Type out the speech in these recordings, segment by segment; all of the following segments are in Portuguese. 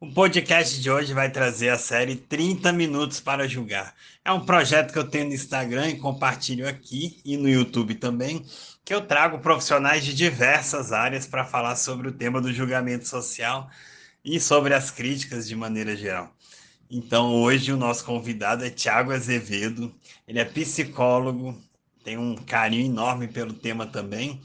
O podcast de hoje vai trazer a série 30 Minutos para Julgar. É um projeto que eu tenho no Instagram e compartilho aqui e no YouTube também, que eu trago profissionais de diversas áreas para falar sobre o tema do julgamento social e sobre as críticas de maneira geral. Então, hoje o nosso convidado é Tiago Azevedo. Ele é psicólogo, tem um carinho enorme pelo tema também.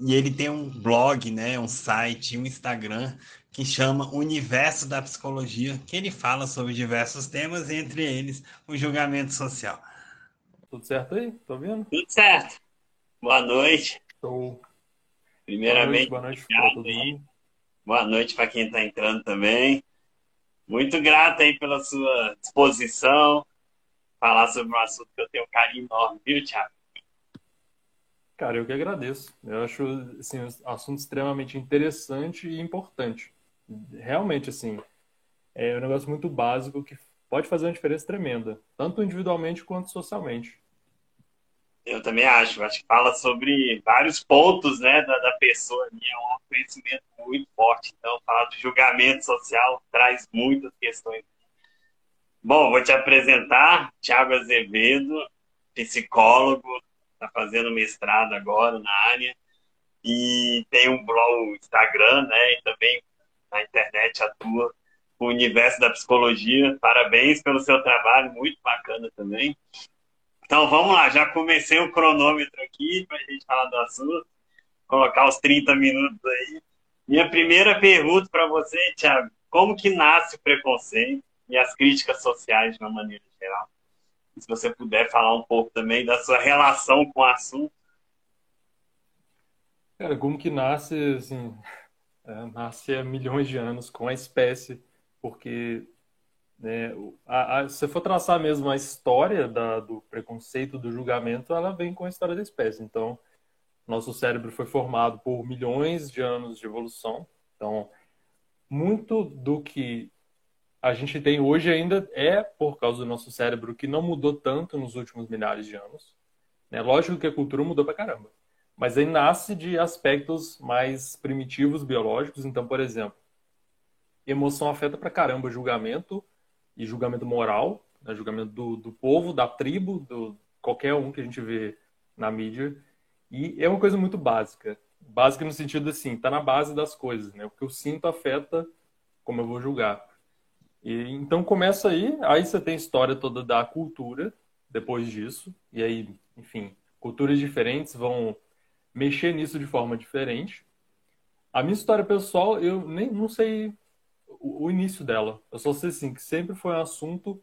E ele tem um blog, né, um site, um Instagram que chama Universo da Psicologia, que ele fala sobre diversos temas, entre eles o julgamento social. Tudo certo aí? Tô vendo? Tudo certo. Boa noite. Estou. Primeiramente, boa noite, boa noite, aí. Boa noite para quem está entrando também. Muito grato aí pela sua disposição, falar sobre um assunto que eu tenho um carinho enorme, viu, Thiago? Cara, eu que agradeço. Eu acho assim, um assunto extremamente interessante e importante realmente, assim, é um negócio muito básico que pode fazer uma diferença tremenda, tanto individualmente quanto socialmente. Eu também acho. Acho que fala sobre vários pontos né, da, da pessoa. E é um conhecimento muito forte. Então, falar do julgamento social traz muitas questões. Bom, vou te apresentar. Tiago Azevedo, psicólogo, está fazendo mestrado agora na área. E tem um blog, Instagram, né? E também na internet atua no universo da psicologia. Parabéns pelo seu trabalho, muito bacana também. Então vamos lá, já comecei o cronômetro aqui para a gente falar do assunto, colocar os 30 minutos aí. Minha primeira pergunta para você, Thiago, como que nasce o preconceito e as críticas sociais de uma maneira geral? Se você puder falar um pouco também da sua relação com o assunto. Cara, como que nasce, assim, é, nasce há milhões de anos com a espécie, porque né, a, a, se for traçar mesmo a história da, do preconceito, do julgamento, ela vem com a história da espécie. Então, nosso cérebro foi formado por milhões de anos de evolução. Então, muito do que a gente tem hoje ainda é por causa do nosso cérebro, que não mudou tanto nos últimos milhares de anos. Né? Lógico que a cultura mudou pra caramba. Mas aí nasce de aspectos mais primitivos biológicos. Então, por exemplo, emoção afeta pra caramba julgamento e julgamento moral, né? julgamento do, do povo, da tribo, do qualquer um que a gente vê na mídia. E é uma coisa muito básica. Básica no sentido assim, tá na base das coisas, né? O que eu sinto afeta como eu vou julgar. E, então começa aí, aí você tem a história toda da cultura depois disso, e aí, enfim, culturas diferentes vão mexer nisso de forma diferente. A minha história pessoal, eu nem não sei o, o início dela. Eu só sei assim que sempre foi um assunto.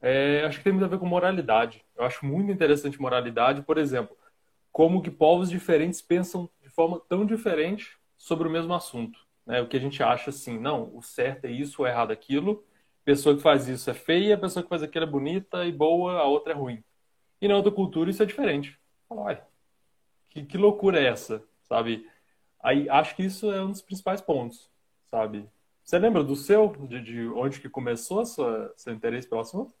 É, acho que tem muito a ver com moralidade. Eu acho muito interessante moralidade, por exemplo, como que povos diferentes pensam de forma tão diferente sobre o mesmo assunto. Né? O que a gente acha assim, não, o certo é isso, o errado é aquilo. A pessoa que faz isso é feia, a pessoa que faz aquilo é bonita e boa, a outra é ruim. E na outra cultura isso é diferente. Olha, que, que loucura é essa, sabe? Aí acho que isso é um dos principais pontos, sabe? Você lembra do seu, de, de onde que começou a sua, seu interesse pelo assunto?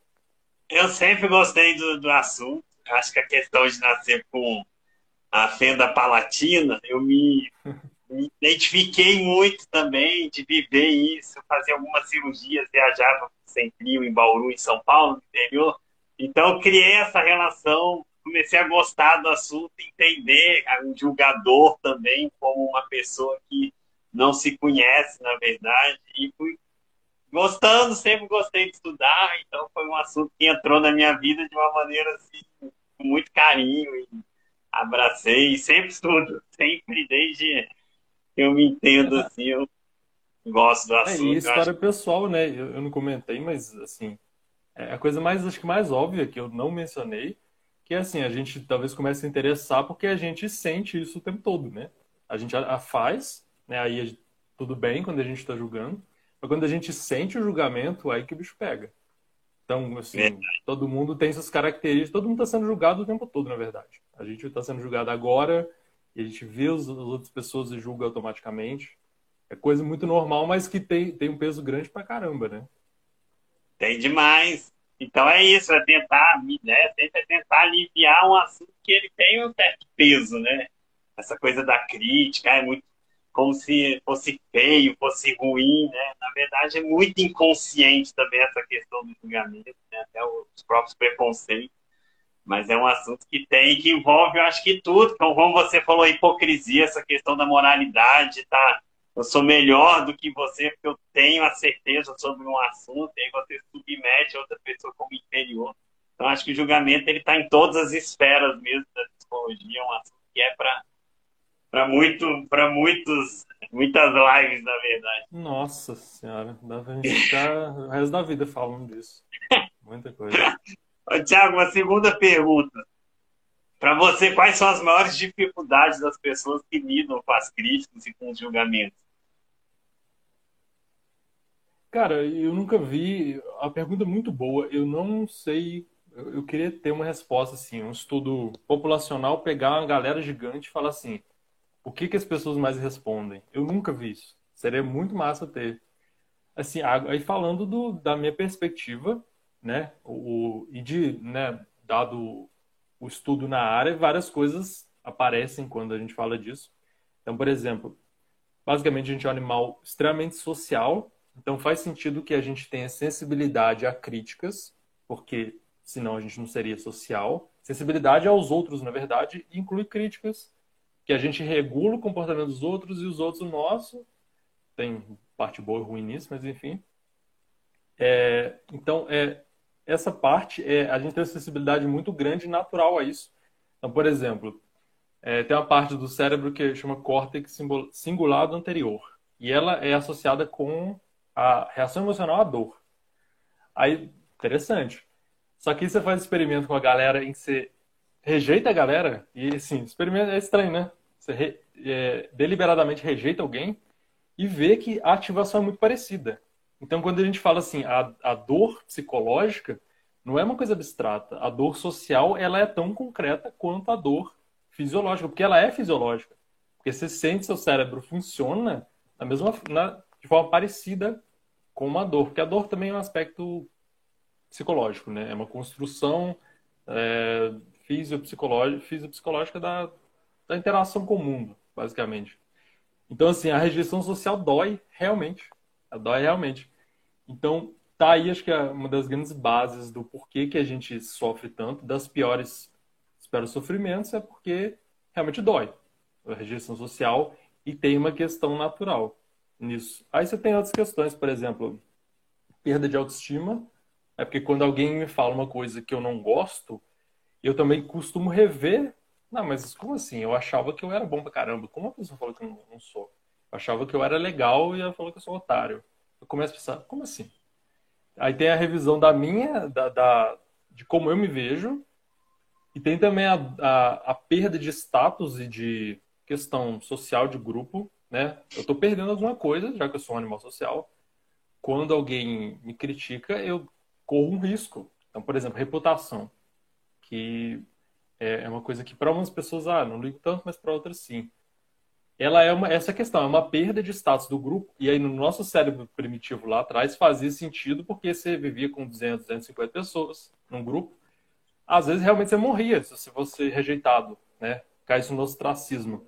Eu sempre gostei do, do assunto. Acho que a questão de nascer com a fenda palatina, eu me, me identifiquei muito também de viver isso, fazer algumas cirurgias, viajava sem frio em Bauru, em São Paulo, no interior. Então, criei essa relação comecei a gostar do assunto, entender o julgador também como uma pessoa que não se conhece, na verdade, e fui gostando, sempre gostei de estudar, então foi um assunto que entrou na minha vida de uma maneira assim, com muito carinho, e abracei, e sempre estudo, sempre, desde que eu me entendo assim, eu gosto do assunto. É, e história acho... pessoal, né, eu, eu não comentei, mas assim, é a coisa mais, acho que mais óbvia que eu não mencionei, que assim, a gente talvez comece a interessar porque a gente sente isso o tempo todo, né? A gente a faz, né? Aí tudo bem quando a gente está julgando, mas quando a gente sente o julgamento, aí que o bicho pega. Então, assim, é. todo mundo tem suas características, todo mundo está sendo julgado o tempo todo, na verdade. A gente está sendo julgado agora, e a gente vê as outras pessoas e julga automaticamente. É coisa muito normal, mas que tem, tem um peso grande pra caramba, né? Tem demais. Então é isso, é tentar, né, é tentar aliviar um assunto que ele tem um certo peso, né? Essa coisa da crítica é muito como se fosse feio, fosse ruim, né? Na verdade, é muito inconsciente também essa questão do julgamento, né? até os próprios preconceitos. Mas é um assunto que tem, que envolve, eu acho que tudo. Então, como você falou, a hipocrisia, essa questão da moralidade, tá? Eu sou melhor do que você porque eu tenho a certeza sobre um assunto, e aí você submete a outra pessoa como inferior. Então, acho que o julgamento ele está em todas as esferas mesmo da psicologia, é um assunto que é para para muito, para muitos, muitas lives, na verdade. Nossa senhora, dá pra gente ficar o resto da vida falando disso. Muita coisa. Tiago, uma segunda pergunta. Para você, quais são as maiores dificuldades das pessoas que lidam com as críticas e com os julgamentos? Cara, eu nunca vi. A pergunta é muito boa. Eu não sei. Eu queria ter uma resposta assim, um estudo populacional, pegar uma galera gigante e falar assim: o que, que as pessoas mais respondem? Eu nunca vi isso. Seria muito massa ter. Assim, aí falando do, da minha perspectiva, né, o, e de, né, dado o estudo na área, várias coisas aparecem quando a gente fala disso. Então, por exemplo, basicamente a gente é um animal extremamente social, então faz sentido que a gente tenha sensibilidade a críticas, porque senão a gente não seria social. Sensibilidade aos outros, na verdade, inclui críticas que a gente regula o comportamento dos outros e os outros o nosso. Tem parte boa e ruim nisso, mas enfim. É, então, é, essa parte, é, a gente tem uma sensibilidade muito grande e natural a isso. Então, por exemplo, é, tem uma parte do cérebro que chama córtex cingulado anterior. E ela é associada com a reação emocional à dor. Aí, interessante. Só que você faz experimento com a galera em que você rejeita a galera, e assim, experimento é estranho, né? Você re, é, deliberadamente rejeita alguém e vê que a ativação é muito parecida. Então, quando a gente fala assim, a, a dor psicológica não é uma coisa abstrata. A dor social, ela é tão concreta quanto a dor fisiológica, porque ela é fisiológica. Porque você sente seu cérebro funciona na mesma, na, de forma parecida com uma dor, porque a dor também é um aspecto psicológico, né? É uma construção é, fisiopsicológica, fisiopsicológica da, da interação com o mundo, basicamente. Então, assim, a rejeição social dói realmente. Ela dói realmente. Então, tá aí, acho que é uma das grandes bases do porquê que a gente sofre tanto, das piores, espero, sofrimentos, é porque realmente dói. A rejeição social e tem uma questão natural nisso. Aí você tem outras questões, por exemplo, perda de autoestima. É porque quando alguém me fala uma coisa que eu não gosto, eu também costumo rever não, mas como assim? Eu achava que eu era bom pra caramba. Como a pessoa falou que eu não, sou? Eu achava que eu era legal e ela falou que eu sou otário. Eu começo a pensar, como assim? Aí tem a revisão da minha, da, da de como eu me vejo, e tem também a, a, a, perda de status e de questão social de grupo, né? Eu estou perdendo alguma coisa, já que eu sou um animal social. Quando alguém me critica, eu corro um risco. Então, por exemplo, reputação. Que é, é uma coisa que para algumas pessoas, ah, não ligo tanto, mas para outras sim. Ela é uma, essa questão, é uma perda de status do grupo, e aí no nosso cérebro primitivo lá atrás fazia sentido porque você vivia com 200, 250 pessoas num grupo. Às vezes realmente você morria se você fosse rejeitado, né? Caísse no ostracismo.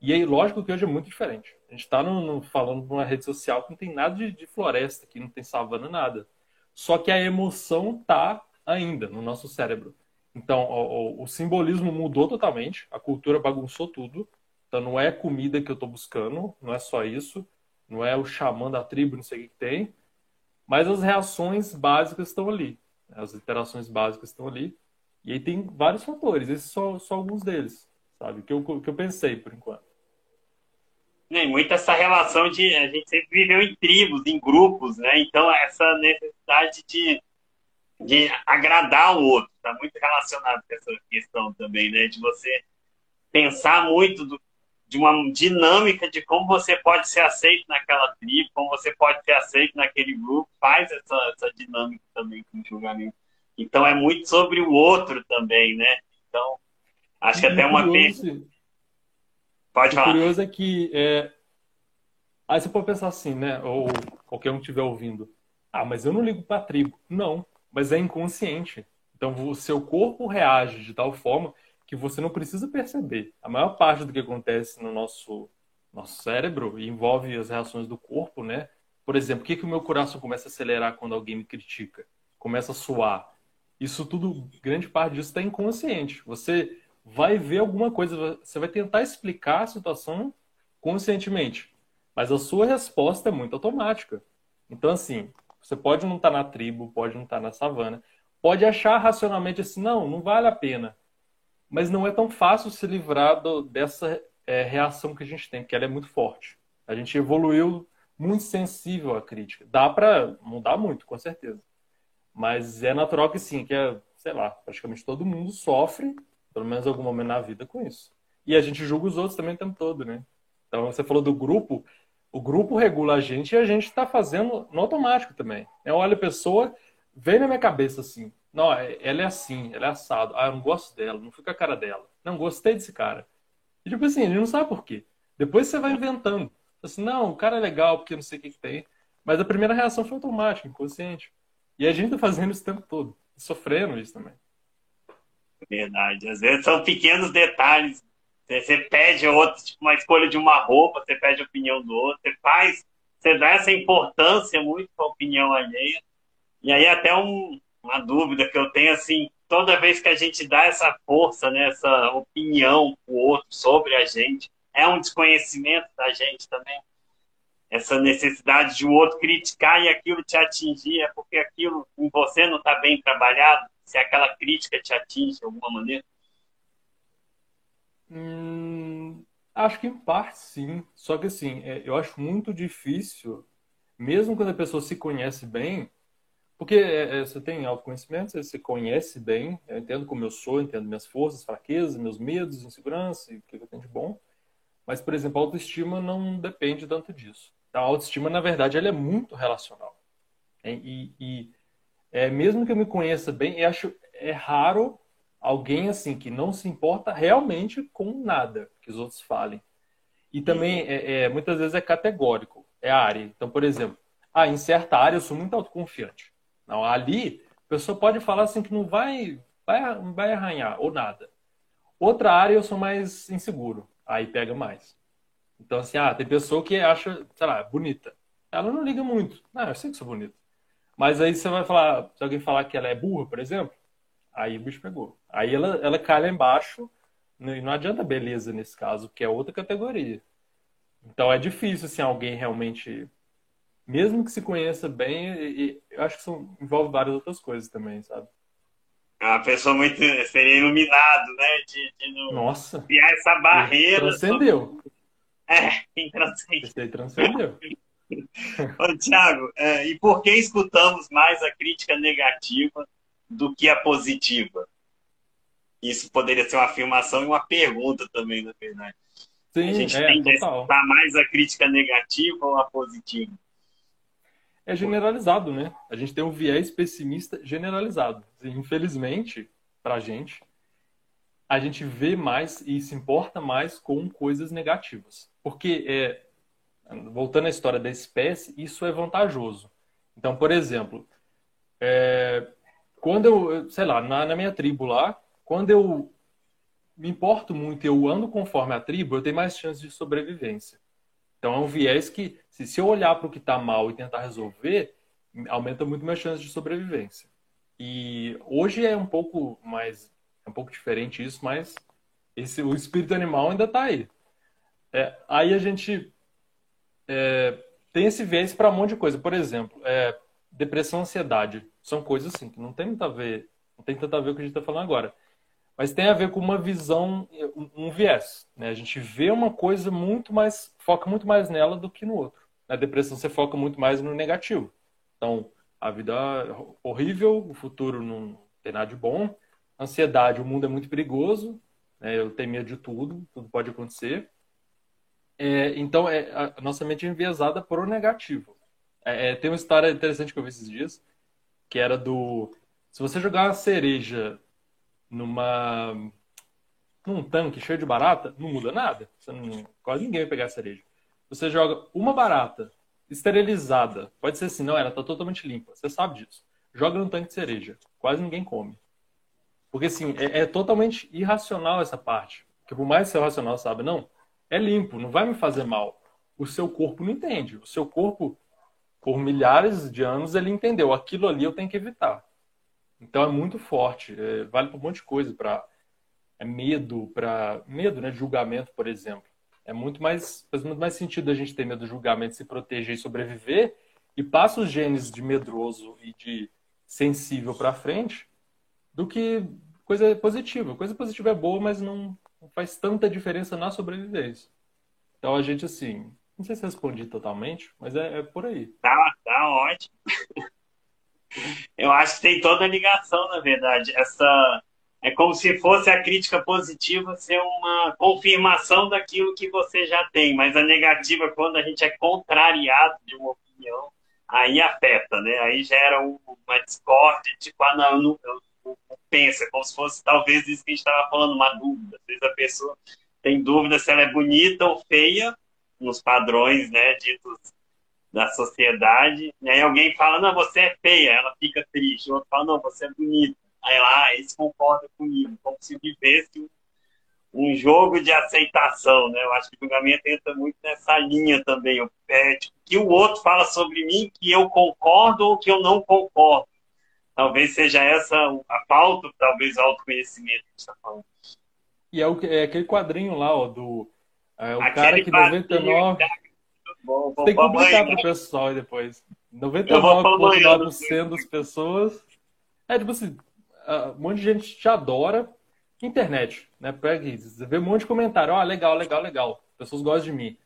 E aí, lógico que hoje é muito diferente. A gente está falando de uma rede social que não tem nada de, de floresta, que não tem savana, nada. Só que a emoção tá ainda no nosso cérebro. Então, o, o, simbolismo mudou totalmente, a cultura bagunçou tudo. Então, não é comida que eu estou buscando, não é só isso, não é o xamã da tribo, não sei o que, que tem, mas as reações básicas estão ali, as interações básicas estão ali. E aí tem vários fatores, esses são só alguns deles, sabe? Que eu, que eu pensei por enquanto. Nem muito essa relação de a gente sempre viveu em tribos, em grupos, né? Então essa necessidade de de agradar o outro. Está muito relacionado com essa questão também, né? De você pensar muito do, de uma dinâmica de como você pode ser aceito naquela tribo, como você pode ser aceito naquele grupo, faz essa, essa dinâmica também com o julgamento. Então é muito sobre o outro também, né? Então, acho que até uma curioso, Pode falar. O curioso é que é... aí você pode pensar assim, né? Ou qualquer um estiver ouvindo. Ah, mas eu não ligo para a tribo. Não mas é inconsciente. Então, o seu corpo reage de tal forma que você não precisa perceber. A maior parte do que acontece no nosso, nosso cérebro envolve as reações do corpo, né? Por exemplo, por que, que o meu coração começa a acelerar quando alguém me critica? Começa a suar. Isso tudo, grande parte disso está inconsciente. Você vai ver alguma coisa, você vai tentar explicar a situação conscientemente, mas a sua resposta é muito automática. Então, assim, você pode não estar tá na tribo, pode não estar tá na savana, pode achar racionalmente assim, não, não vale a pena. Mas não é tão fácil se livrar do, dessa é, reação que a gente tem, porque ela é muito forte. A gente evoluiu muito sensível à crítica. Dá para mudar muito, com certeza. Mas é natural que sim, que é, sei lá, praticamente todo mundo sofre pelo menos algum momento na vida com isso. E a gente julga os outros também o tempo todo, né? Então, você falou do grupo, o grupo regula a gente e a gente está fazendo no automático também. Eu olho a pessoa, vem na minha cabeça assim, não, é, ela é assim, ela é assado. Ah, eu não gosto dela, não fica a cara dela. Não, gostei desse cara. E tipo assim, gente não sabe por quê. Depois você vai inventando. Assim, não, o cara é legal porque não sei o que, que tem. Mas a primeira reação foi automática, inconsciente. E a gente tá fazendo isso o tempo todo. Sofrendo isso também. Verdade. Às vezes são pequenos detalhes. Você pede outro, tipo uma escolha de uma roupa, você pede a opinião do outro, você faz, você dá essa importância muito para a opinião alheia. E aí até um, uma dúvida que eu tenho assim, toda vez que a gente dá essa força, né, essa opinião o outro sobre a gente, é um desconhecimento da gente também. Essa necessidade de o outro criticar e aquilo te atingir, é porque aquilo em você não está bem trabalhado se aquela crítica te atinge de alguma maneira? Hum, acho que em parte sim. Só que assim, é, eu acho muito difícil, mesmo quando a pessoa se conhece bem, porque é, é, você tem autoconhecimento, você se conhece bem, eu entendo como eu sou, entendo minhas forças, fraquezas, meus medos, insegurança, e o que eu tenho de bom. Mas, por exemplo, a autoestima não depende tanto disso. Então, a autoestima, na verdade, ela é muito relacional. E, e, é, mesmo que eu me conheça bem, eu acho é raro alguém assim que não se importa realmente com nada que os outros falem. E também é, é, muitas vezes é categórico, é a área. Então, por exemplo, ah, em certa área eu sou muito autoconfiante. Não, ali a pessoa pode falar assim que não vai, vai, vai arranhar ou nada. Outra área eu sou mais inseguro, aí pega mais. Então, assim, ah, tem pessoa que acha, sei lá, bonita. Ela não liga muito. Não, eu sei que sou bonita. Mas aí você vai falar, se alguém falar que ela é burra, por exemplo, aí o bicho pegou. Aí ela, ela cai lá embaixo, e não adianta beleza nesse caso, que é outra categoria. Então é difícil, assim, alguém realmente, mesmo que se conheça bem, e, eu acho que isso envolve várias outras coisas também, sabe? É uma pessoa muito, seria iluminado, né? De, de não Nossa. criar essa barreira. Transcendeu. Sobre... É, transcendeu. Esse aí transcendeu. Ô, Tiago, é, e por que escutamos mais a crítica negativa do que a positiva? Isso poderia ser uma afirmação e uma pergunta também, na verdade. Sim, a gente é, tem que escutar mais a crítica negativa ou a positiva? É generalizado, né? A gente tem um viés pessimista generalizado. Infelizmente, para a gente, a gente vê mais e se importa mais com coisas negativas. Porque é, voltando à história da espécie, isso é vantajoso. Então, por exemplo, é, quando eu, sei lá, na, na, minha tribo lá, quando eu me importo muito e eu ando conforme a tribo, eu tenho mais chance de sobrevivência. Então, é um viés que, se, se eu olhar para o que está mal e tentar resolver, aumenta muito minha chance de sobrevivência. E hoje é um pouco mais, é um pouco diferente isso, mas esse, o espírito animal ainda está aí. É, aí a gente é, tem esse viés para um monte de coisa. Por exemplo, é, depressão, ansiedade. São coisas assim que não tem muito a ver, não tem tanto a ver com o que a gente está falando agora. Mas tem a ver com uma visão, um, um viés. Né? A gente vê uma coisa muito mais, foca muito mais nela do que no outro. Na depressão você foca muito mais no negativo. Então, a vida é horrível, o futuro não tem nada de bom. Ansiedade, o mundo é muito perigoso, né? eu tenho medo de tudo, tudo pode acontecer. É, então, é, a nossa mente é enviesada por o negativo. É, é, tem uma história interessante que eu vi esses dias, que era do... Se você jogar uma cereja numa num tanque cheio de barata, não muda nada. Não, quase ninguém vai pegar a cereja. Você joga uma barata esterilizada, pode ser assim, não, ela está totalmente limpa, você sabe disso. Joga no tanque de cereja, quase ninguém come. Porque assim, é, é totalmente irracional essa parte. Porque por mais que seja racional, sabe, não, é limpo, não vai me fazer mal. O seu corpo não entende. O seu corpo por milhares de anos, ele entendeu aquilo ali eu tenho que evitar. Então é muito forte, é, vale para um monte de coisa, para é medo, para medo, né, julgamento, por exemplo. É muito mais faz muito mais sentido a gente ter medo do julgamento, se proteger e sobreviver, e passa os genes de medroso e de sensível para frente, do que coisa positiva. Coisa positiva é boa, mas não, não faz tanta diferença na sobrevivência. Então a gente assim, não sei se respondi totalmente, mas é, é por aí. Tá, tá ótimo. Eu acho que tem toda a ligação, na verdade. Essa é como se fosse a crítica positiva ser uma confirmação daquilo que você já tem, mas a negativa, quando a gente é contrariado de uma opinião, aí afeta, né? Aí gera uma discórdia, tipo, ah, não, eu penso, é como se fosse talvez isso que a gente estava falando, uma dúvida. Às vezes a pessoa tem dúvida se ela é bonita ou feia, nos padrões, né, ditos da sociedade, e aí alguém fala, não, você é feia, ela fica triste, o outro fala, não, você é bonita. Aí lá, ah, esse concorda comigo, como se vivesse um jogo de aceitação, né? Eu acho que o julgamento entra muito nessa linha também. O é, tipo, que o outro fala sobre mim que eu concordo ou que eu não concordo. Talvez seja essa a pauta, talvez o autoconhecimento que está falando. E é, o, é aquele quadrinho lá, ó, do é, o aquele cara que 99 Bom, Tem que publicar para o pessoal depois. 99,9% das pessoas. É tipo assim, um monte de gente te adora. Internet, né? Você vê um monte de comentário. Ó, oh, legal, legal, legal. Pessoas gostam de mim.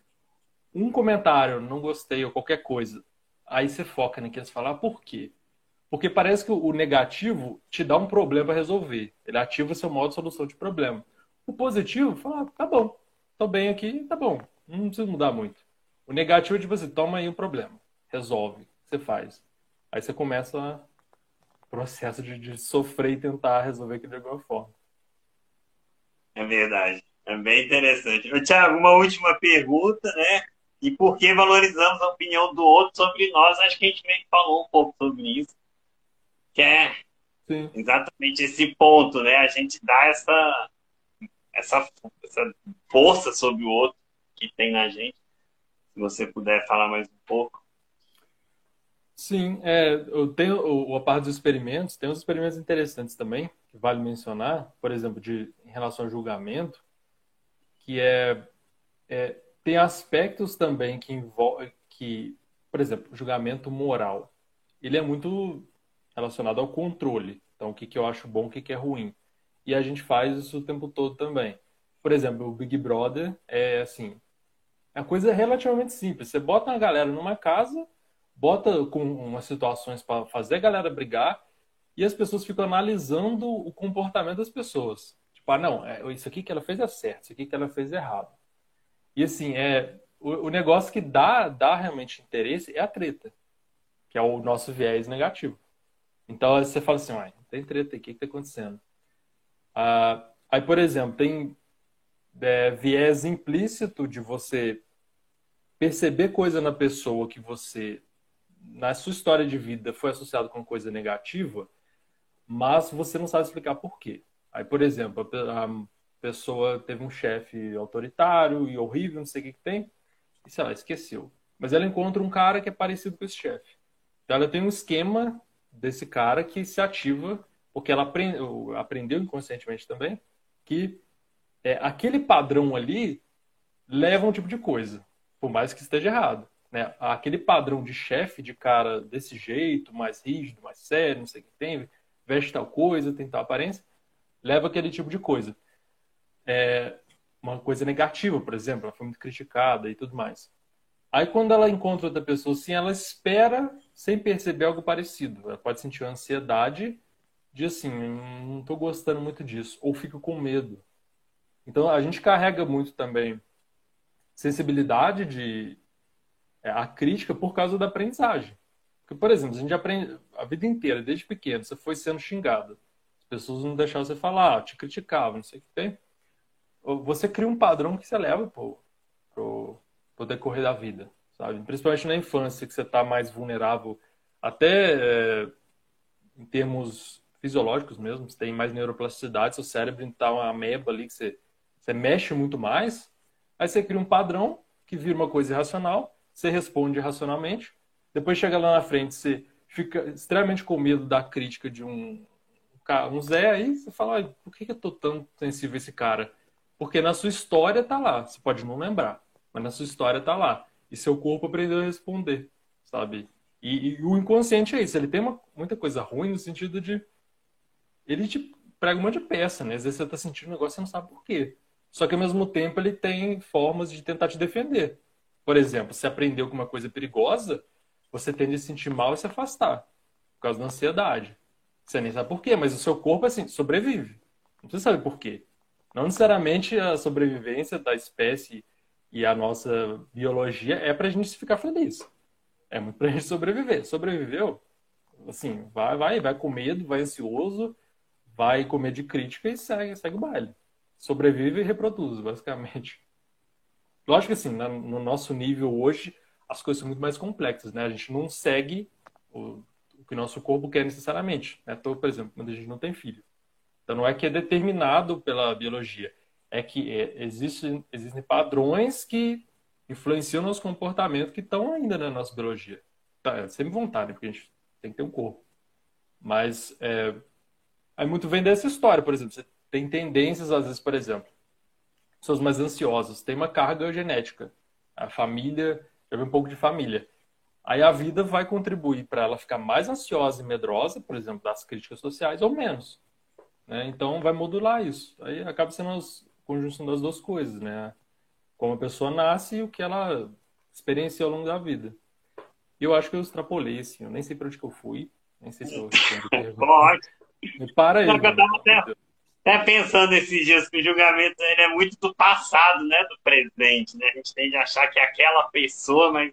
Um comentário, não gostei, ou qualquer coisa. Aí você foca naquilo e fala, ah, por quê? Porque parece que o negativo te dá um problema para resolver. Ele ativa seu modo de solução de problema. O positivo, fala, ah, tá bom, tô bem aqui, tá bom. Não precisa mudar muito. O negativo é tipo assim, toma aí o um problema, resolve, você faz. Aí você começa o processo de, de sofrer e tentar resolver aquilo de alguma forma. É verdade. É bem interessante. Tiago, uma última pergunta, né? E por que valorizamos a opinião do outro sobre nós? Acho que a gente meio que falou um pouco sobre isso. Que é Sim. exatamente esse ponto, né? A gente dá essa, essa, essa força sobre o outro que tem na gente. Se você puder falar mais um pouco. Sim, é, eu tenho a parte dos experimentos, tem uns experimentos interessantes também, que vale mencionar, por exemplo, de, em relação ao julgamento, que é, é tem aspectos também que envolvem, que, por exemplo, julgamento moral. Ele é muito relacionado ao controle. Então, o que, que eu acho bom, o que, que é ruim. E a gente faz isso o tempo todo também. Por exemplo, o Big Brother é assim, a coisa é relativamente simples. Você bota uma galera numa casa, bota com umas situações para fazer a galera brigar e as pessoas ficam analisando o comportamento das pessoas. Tipo, ah, não, é, isso aqui que ela fez é certo, isso aqui que ela fez é errado. E assim, é, o, o negócio que dá, dá realmente interesse é a treta, que é o nosso viés negativo. Então você fala assim, uai, tem treta aqui, o que está acontecendo? Ah, aí, por exemplo, tem é, viés implícito de você perceber coisa na pessoa que você, na sua história de vida, foi associado com coisa negativa, mas você não sabe explicar por quê. Aí, por exemplo, a pessoa teve um chefe autoritário e horrível, não sei o que, que tem, e sei lá, esqueceu. Mas ela encontra um cara que é parecido com esse chefe. Então ela tem um esquema desse cara que se ativa, porque ela aprendeu, inconscientemente também, que é, aquele padrão ali leva um tipo de coisa, por mais que esteja errado. Né? Aquele padrão de chefe, de cara desse jeito, mais rígido, mais sério, não sei o que tem, veste tal coisa, tem tal aparência, leva aquele tipo de coisa. É uma coisa negativa, por exemplo, ela foi muito criticada e tudo mais. Aí quando ela encontra outra pessoa assim, ela espera sem perceber algo parecido. Ela pode sentir uma ansiedade de assim, não estou gostando muito disso, ou fico com medo, então, a gente carrega muito também sensibilidade de é, a crítica por causa da aprendizagem. Porque, por exemplo, a gente aprende a vida inteira, desde pequeno, você foi sendo xingado. As pessoas não deixavam você falar, te criticavam, não sei o que tem. Você cria um padrão que você leva pro, pro, pro decorrer da vida, sabe? Principalmente na infância, que você está mais vulnerável, até é, em termos fisiológicos mesmo, você tem mais neuroplasticidade, seu cérebro está uma ameba ali que você você mexe muito mais, aí você cria um padrão que vira uma coisa irracional, você responde racionalmente, depois chega lá na frente, você fica extremamente com medo da crítica de um, um Zé, aí você fala, por que, eu tô tão sensível a esse cara? Porque na sua história tá lá, você pode não lembrar, mas na sua história tá lá. E seu corpo aprendeu a responder, sabe? E, e o inconsciente é isso, ele tem uma, muita coisa ruim no sentido de. Ele te prega um monte de peça, né? Às vezes você tá sentindo um negócio e não sabe por quê. Só que ao mesmo tempo ele tem formas de tentar te defender. Por exemplo, se aprendeu com uma coisa perigosa, você tende a se sentir mal e se afastar. Por causa da ansiedade. Você nem sabe por quê, mas o seu corpo, assim, sobrevive. Não precisa saber por quê. Não necessariamente a sobrevivência da espécie e a nossa biologia é pra gente ficar feliz. É muito pra gente sobreviver. Sobreviveu, assim, vai, vai, vai com medo, vai ansioso, vai com medo de crítica e segue, segue o baile. Sobrevive e reproduz, basicamente. Lógico que assim, no nosso nível hoje, as coisas são muito mais complexas, né? A gente não segue o, o que nosso corpo quer necessariamente. Né? Então, por exemplo, quando a gente não tem filho. Então, não é que é determinado pela biologia. É que é, existem, existem padrões que influenciam nosso comportamento que estão ainda na nossa biologia. Tá, sempre vontade, porque a gente tem que ter um corpo. Mas é, aí muito vem dessa história, por exemplo. Você tem tendências, às vezes, por exemplo, pessoas mais ansiosas, tem uma carga genética. A família, já vem um pouco de família. Aí a vida vai contribuir para ela ficar mais ansiosa e medrosa, por exemplo, das críticas sociais, ou menos. Né? Então vai modular isso. Aí acaba sendo conjunção das duas coisas, né? como a pessoa nasce e o que ela experiencia ao longo da vida. Eu acho que eu extrapolei, assim, eu nem sei para onde que eu fui, nem sei se eu Pode. Para aí. Eu tava até, até, pensando esses dias que o julgamento ele é muito do passado, né, do presente, né? A gente tende a achar que é aquela pessoa, mas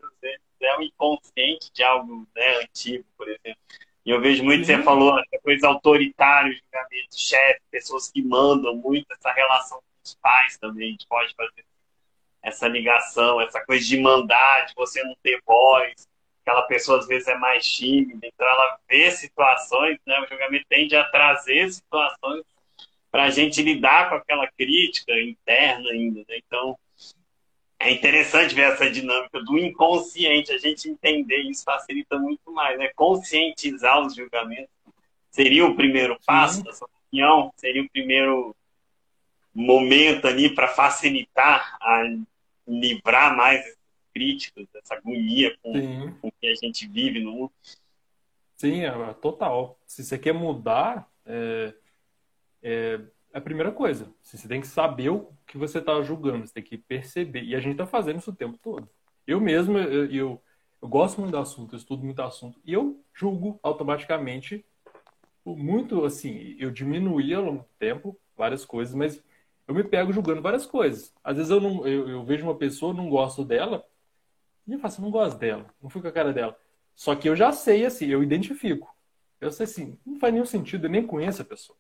é um inconsciente de algo né, antigo, por exemplo. E eu vejo muito, Sim. você falou, coisa autoritária, julgamento, chefe, pessoas que mandam muito, essa relação os pais também, a gente pode fazer essa ligação, essa coisa de mandar, de você não ter voz, aquela pessoa às vezes é mais tímida, então ela vê situações, né? O julgamento tende a trazer situações para a gente lidar com aquela crítica interna ainda, né? Então é interessante ver essa dinâmica do inconsciente, a gente entender isso facilita muito mais, né? Conscientizar os julgamentos seria o primeiro passo, da sua opinião, seria o primeiro momento ali para facilitar a livrar mais críticos, essa agonia com, com que a gente vive no mundo. Sim, é, total. Se você quer mudar, é, é, a primeira coisa. Você tem que saber o que você está julgando, você tem que perceber. E a gente está fazendo isso o tempo todo. Eu mesmo, eu, eu, eu, gosto muito do assunto, eu estudo muito assunto, e eu julgo automaticamente muito assim, eu diminuí ao longo do tempo várias coisas, mas eu me pego julgando várias coisas. Às vezes eu, não, eu, eu vejo uma pessoa, não gosto dela, e eu faço, não gosto dela, não fico com a cara dela. Só que eu já sei, assim, eu identifico. Eu sei assim, não faz nenhum sentido, eu nem conheço a pessoa.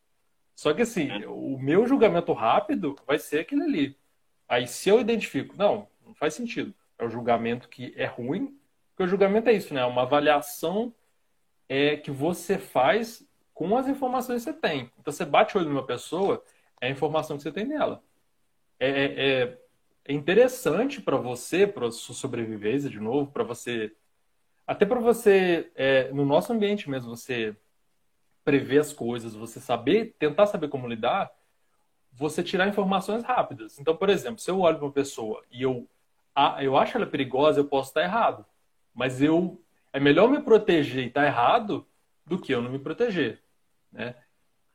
Só que assim, é. o meu julgamento rápido vai ser aquele ali. Aí se eu identifico, não, não faz sentido. É o julgamento que é ruim, porque o julgamento é isso, né? É uma avaliação é, que você faz com as informações que você tem. Então você bate o olho numa pessoa, é a informação que você tem nela. É, é, é, é interessante para você, para sua sobrevivência, de novo, para você. Até para você, é, no nosso ambiente mesmo, você prever as coisas, você saber, tentar saber como lidar, você tirar informações rápidas. Então, por exemplo, se eu olho para uma pessoa e eu, eu acho ela perigosa, eu posso estar errado. Mas eu é melhor me proteger e estar errado do que eu não me proteger. Né?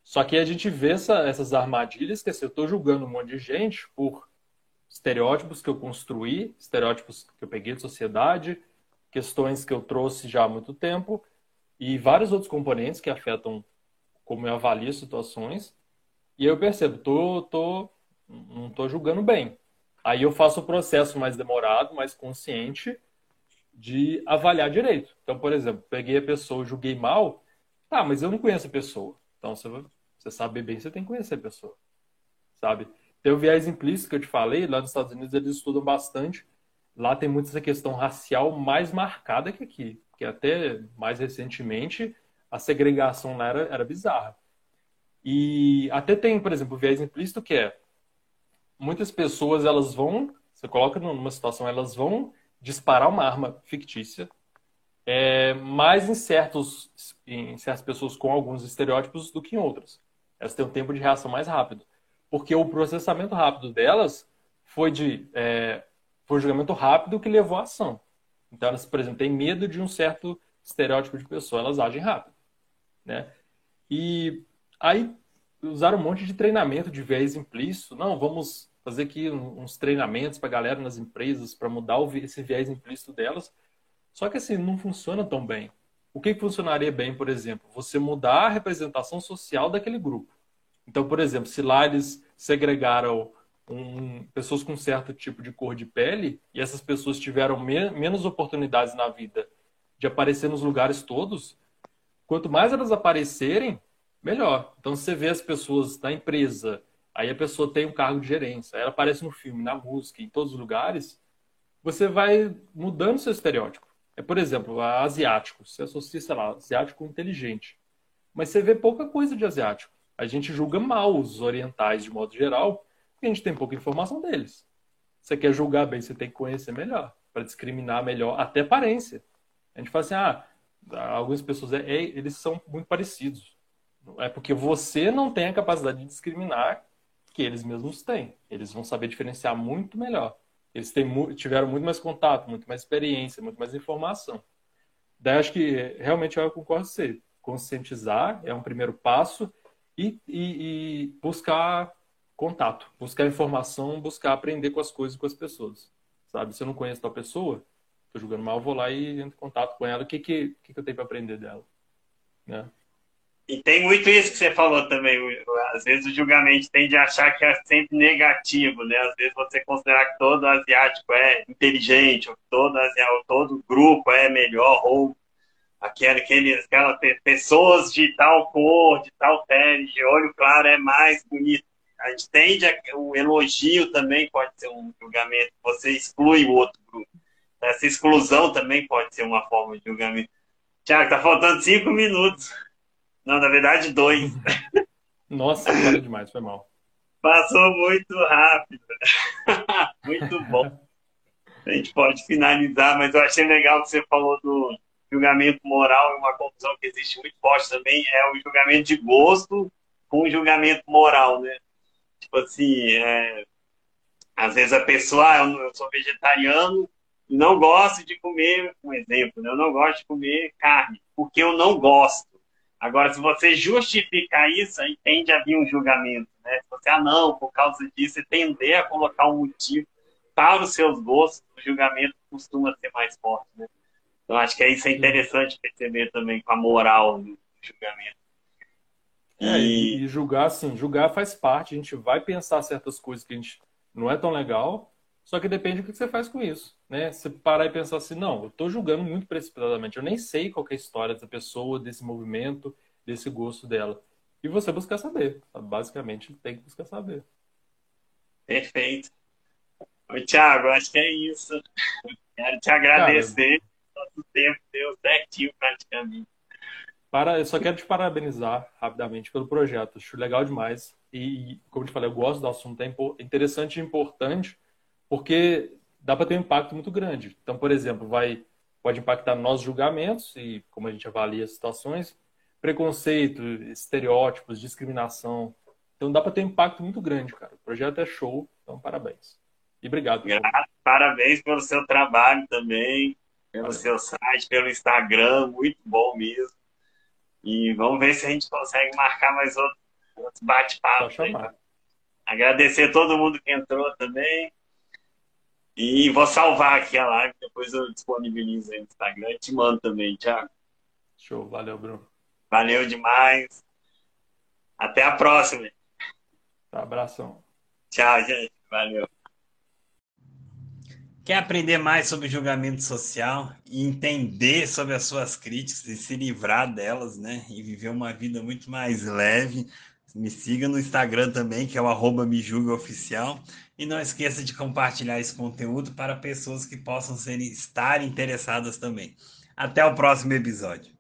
Só que a gente vê essa, essas armadilhas que assim, eu estou julgando um monte de gente por estereótipos que eu construí, estereótipos que eu peguei de sociedade, questões que eu trouxe já há muito tempo e vários outros componentes que afetam como eu avalio situações. E eu percebo, tô, tô, não estou julgando bem. Aí eu faço o processo mais demorado, mais consciente de avaliar direito. Então, por exemplo, peguei a pessoa, julguei mal, tá, mas eu não conheço a pessoa. Então, você, você sabe bem, você tem que conhecer a pessoa, sabe? Tem o viés implícito que eu te falei, lá nos Estados Unidos eles estudam bastante. Lá tem muito essa questão racial mais marcada que aqui, que até mais recentemente a segregação lá era, era bizarra. E até tem, por exemplo, o viés implícito que é muitas pessoas elas vão, você coloca numa situação, elas vão disparar uma arma fictícia é mais em, certos, em certas pessoas com alguns estereótipos do que em outras. Elas têm um tempo de reação mais rápido. Porque o processamento rápido delas foi de é, foi um julgamento rápido que levou à ação. Então, elas, por exemplo, têm medo de um certo estereótipo de pessoa, elas agem rápido. Né? E aí usaram um monte de treinamento de viés implícito. Não, vamos fazer aqui uns treinamentos para a galera nas empresas para mudar esse viés implícito delas. Só que assim, não funciona tão bem. O que, funcionaria bem, por exemplo? Você mudar a representação social daquele grupo. Então, por exemplo, se lá eles segregaram um, pessoas com certo tipo de cor de pele e essas pessoas tiveram me menos oportunidades na vida de aparecer nos lugares todos, quanto mais elas aparecerem, melhor. Então, você vê as pessoas na empresa, aí a pessoa tem um cargo de gerência, ela aparece no filme, na música, em todos os lugares, você vai mudando seu estereótipo. É, por exemplo, asiático. Você associa, sei lá, asiático inteligente. Mas você vê pouca coisa de asiático. A gente julga mal os orientais de modo geral, porque a gente tem pouca informação deles. Você quer julgar bem, você tem que conhecer melhor, para discriminar melhor, até aparência. A gente fala assim, ah, algumas pessoas, é, é, eles são muito parecidos. É porque você não tem a capacidade de discriminar que eles mesmos têm. Eles vão saber diferenciar muito melhor. Eles têm, tiveram muito mais contato, muito mais experiência, muito mais informação. Daí acho que realmente eu concordo com você. Conscientizar é um primeiro passo e, e, e buscar contato, buscar informação, buscar aprender com as coisas com as pessoas. Sabe? Se eu não conheço tal pessoa, estou jogando mal, vou lá e entro em contato com ela. O que, que, que eu tenho para aprender dela? Né? E tem muito isso que você falou também. Às vezes o julgamento tende a achar que é sempre negativo, né? Às vezes você considerar que todo asiático é inteligente, ou todo, asiático, todo grupo é melhor, ou aquele, aquele, aquelas pessoas de tal cor, de tal pele, de olho claro é mais bonito. A gente tende a, o elogio também pode ser um julgamento, você exclui o outro grupo. Essa exclusão também pode ser uma forma de julgamento. Tiago, tá faltando cinco minutos. Não, na verdade, dois. Nossa, para demais, foi mal. Passou muito rápido. muito bom. A gente pode finalizar, mas eu achei legal que você falou do julgamento moral e uma confusão que existe muito forte também é o julgamento de gosto com o julgamento moral, né? Tipo assim, é... às vezes a pessoa, ah, eu sou vegetariano não gosto de comer, um exemplo, né? eu não gosto de comer carne, porque eu não gosto. Agora, se você justificar isso, aí tende a vir um julgamento, né? Se você, ah, não, por causa disso, você tender a colocar um motivo para os seus gostos, o julgamento costuma ser mais forte, né? Então, acho que isso é interessante perceber também com a moral do julgamento. É, e... e julgar, assim, julgar faz parte, a gente vai pensar certas coisas que a gente não é tão legal, só que depende do que você faz com isso, né? Você parar e pensar assim, não, eu estou julgando muito precipitadamente, eu nem sei qual é a história dessa pessoa, desse movimento, desse gosto dela. E você buscar saber, basicamente tem que buscar saber. Perfeito. Oi, Thiago, acho que é isso. Quero te agradecer. Cara, Nosso tempo deu certinho praticamente. Para, eu só quero te parabenizar rapidamente pelo projeto. Acho legal demais. E, como te falei, eu gosto do assunto. É interessante e importante porque dá para ter um impacto muito grande. Então, por exemplo, vai pode impactar nossos julgamentos e como a gente avalia as situações, preconceito, estereótipos, discriminação. Então dá para ter um impacto muito grande, cara. O projeto é show, então parabéns. E obrigado. Parabéns pelo seu trabalho também, pelo Valeu. seu site, pelo Instagram, muito bom mesmo. E vamos ver se a gente consegue marcar mais outros, outros bate-papos. Agradecer a todo mundo que entrou também. E vou salvar aqui a live, depois eu disponibilizo aí no Instagram e te mando também, Thiago. Show, valeu, Bruno. Valeu demais. Até a próxima. Tá, abração. Tchau, gente. Valeu. Quer aprender mais sobre julgamento social e entender sobre as suas críticas e se livrar delas, né? E viver uma vida muito mais leve? Me siga no Instagram também, que é o arroba oficial. E não esqueça de compartilhar esse conteúdo para pessoas que possam ser, estar interessadas também. Até o próximo episódio.